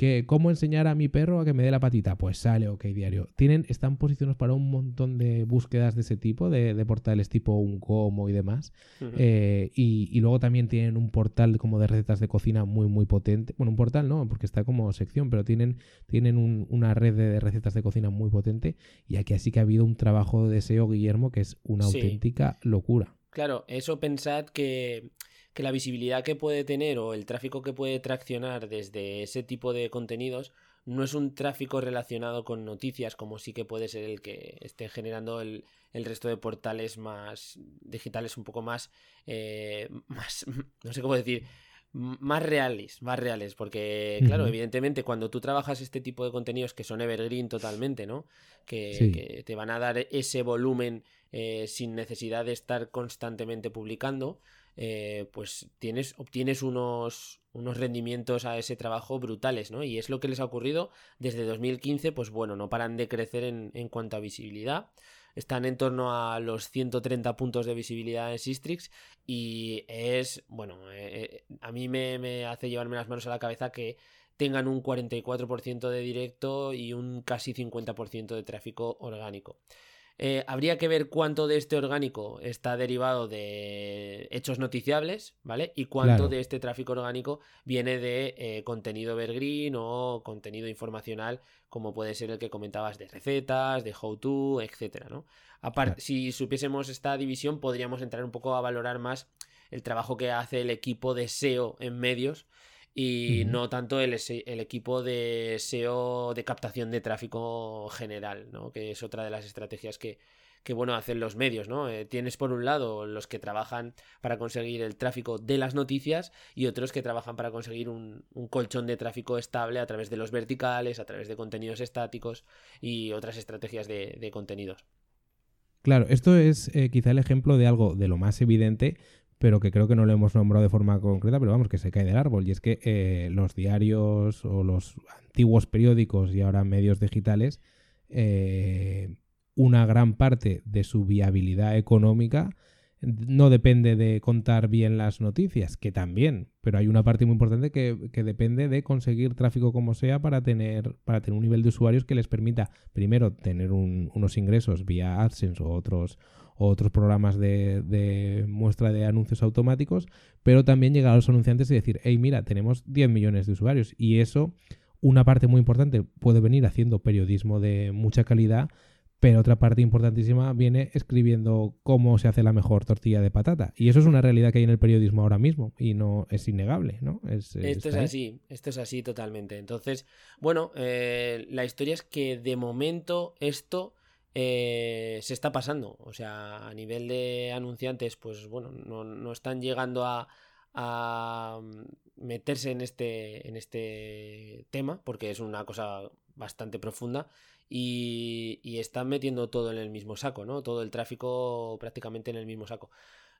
[SPEAKER 2] que cómo enseñar a mi perro a que me dé la patita, pues sale OK Diario. Tienen, están posicionados para un montón de búsquedas de ese tipo, de, portales tipo un como y demás. Eh, y, luego también tienen un portal como de recetas de cocina muy, muy potente. Bueno, un portal no, porque está como sección, pero tienen, tienen una red de, recetas de cocina muy potente. Y aquí así que ha habido un trabajo de SEO, Guillermo, que es una auténtica locura.
[SPEAKER 1] Claro, eso pensad que que la visibilidad que puede tener o el tráfico que puede traccionar desde ese tipo de contenidos no es un tráfico relacionado con noticias como sí que puede ser el que esté generando el, resto de portales más digitales un poco más, eh, más no sé cómo decir más reales, más reales, porque claro, evidentemente cuando tú trabajas este tipo de contenidos que son evergreen totalmente, ¿no? Que, te van a dar ese volumen eh, sin necesidad de estar constantemente publicando, eh, pues tienes, obtienes unos, unos rendimientos a ese trabajo brutales, ¿no? Y es lo que les ha ocurrido desde 2015, pues bueno, no paran de crecer en, en cuanto a visibilidad. Están en torno a los 130 puntos de visibilidad en Sistrix y es, bueno, eh, eh, a mí me, me hace llevarme las manos a la cabeza que tengan un 44% de directo y un casi 50% de tráfico orgánico. Eh, habría que ver cuánto de este orgánico está derivado de hechos noticiables, ¿vale? Y cuánto de este tráfico orgánico viene de eh, contenido evergreen o contenido informacional, como puede ser el que comentabas de recetas, de how to, etcétera, ¿no? Aparte, si supiésemos esta división, podríamos entrar un poco a valorar más el trabajo que hace el equipo de SEO en medios y no tanto el, el, equipo de SEO de captación de tráfico general, ¿no? que es otra de las estrategias que, que bueno, hacen los medios, ¿no? Eh, tienes por un lado los que trabajan para conseguir el tráfico de las noticias y otros que trabajan para conseguir un, colchón de tráfico estable a través de los verticales, a través de contenidos estáticos y otras estrategias de, contenidos.
[SPEAKER 2] Claro, esto es eh, quizá el ejemplo de algo de lo más evidente, pero que creo que no lo hemos nombrado de forma concreta, pero vamos, que se cae del árbol. Y es que eh, los diarios o los antiguos periódicos y ahora medios digitales, eh, una gran parte de su viabilidad económica no depende de contar bien las noticias, que también, pero hay una parte muy importante que, depende de conseguir tráfico como sea para tener, para tener un nivel de usuarios que les permita, primero, tener unos ingresos vía AdSense o otros, otros programas de, muestra de anuncios automáticos, pero también llegar a los anunciantes y decir, hey, mira, tenemos 10 millones de usuarios. Y eso, una parte muy importante, puede venir haciendo periodismo de mucha calidad, pero otra parte importantísima viene escribiendo cómo se hace la mejor tortilla de patata. Y eso es una realidad que hay en el periodismo ahora mismo y no es innegable, ¿no?
[SPEAKER 1] esto es así, esto es así totalmente. Entonces, bueno, eh, la historia es que de momento esto eh, se está pasando. O sea, a nivel de anunciantes, pues bueno, no, están llegando a, meterse en este, en este tema, porque es una cosa bastante profunda. Y, y, están metiendo todo en el mismo saco, ¿no? Todo el tráfico prácticamente en el mismo saco.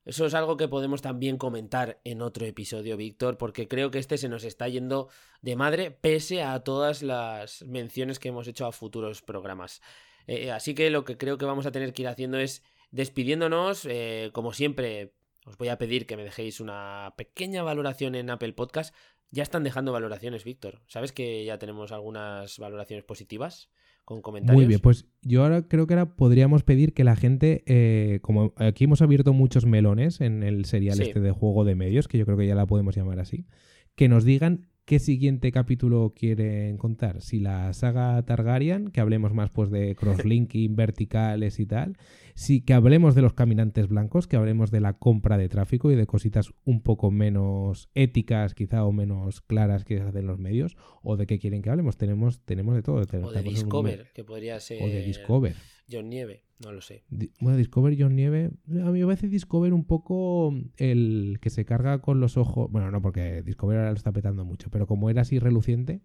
[SPEAKER 1] Eso es algo que podemos también comentar en otro episodio, Víctor, porque creo que este se nos está yendo de madre, pese a todas las menciones que hemos hecho a futuros programas. Eh, así que lo que creo que vamos a tener que ir haciendo es despidiéndonos. Eh, como siempre, os voy a pedir que me dejéis una pequeña valoración en Apple Podcast. Ya están dejando valoraciones, Víctor. ¿Sabes que ya tenemos algunas valoraciones positivas? Con comentarios.
[SPEAKER 2] Muy bien, pues yo ahora creo que ahora podríamos pedir que la gente, eh, como aquí hemos abierto muchos melones en el serial este de juego de medios, que yo creo que ya la podemos llamar así, que nos digan ¿Qué siguiente capítulo quieren contar? Si la saga Targaryen, que hablemos más pues de crosslinking, verticales y tal. Si que hablemos de los caminantes blancos, que hablemos de la compra de tráfico y de cositas un poco menos éticas, quizá, o menos claras que se hacen los medios. O de qué quieren que hablemos. Tenemos, tenemos de todo.
[SPEAKER 1] o de Discover, que podría ser.
[SPEAKER 2] O de Discover.
[SPEAKER 1] John Nieve, no lo sé.
[SPEAKER 2] Bueno, Discover John Nieve, a mí me parece Discover un poco el que se carga con los ojos, bueno, no porque Discover ahora lo está petando mucho, pero como era así reluciente,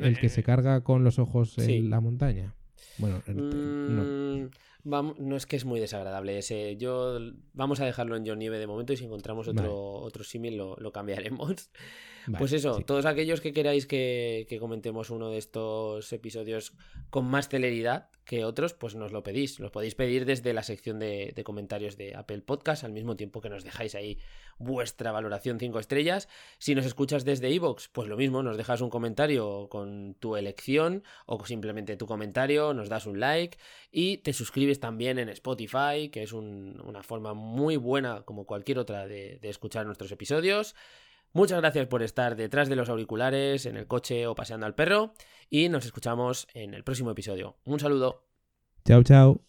[SPEAKER 2] el que se carga con los ojos en la montaña. Bueno, no.
[SPEAKER 1] Mm, no es que es muy desagradable ese. Yo vamos a dejarlo en John Nieve de momento y si encontramos otro, otro símil lo, cambiaremos. Pues eso, todos aquellos que queráis que, comentemos uno de estos episodios con más celeridad que otros, pues nos lo pedís. Los podéis pedir desde la sección de, comentarios de Apple Podcast, al mismo tiempo que nos dejáis ahí vuestra valoración 5 estrellas. Si nos escuchas desde iVoox, pues lo mismo, nos dejas un comentario con tu elección o simplemente tu comentario, nos das un like y te suscribes también en Spotify, que es una forma muy buena, como cualquier otra, de, de escuchar nuestros episodios. Muchas gracias por estar detrás de los auriculares, en el coche o paseando al perro. Y nos escuchamos en el próximo episodio. Un saludo.
[SPEAKER 2] Chao, chao.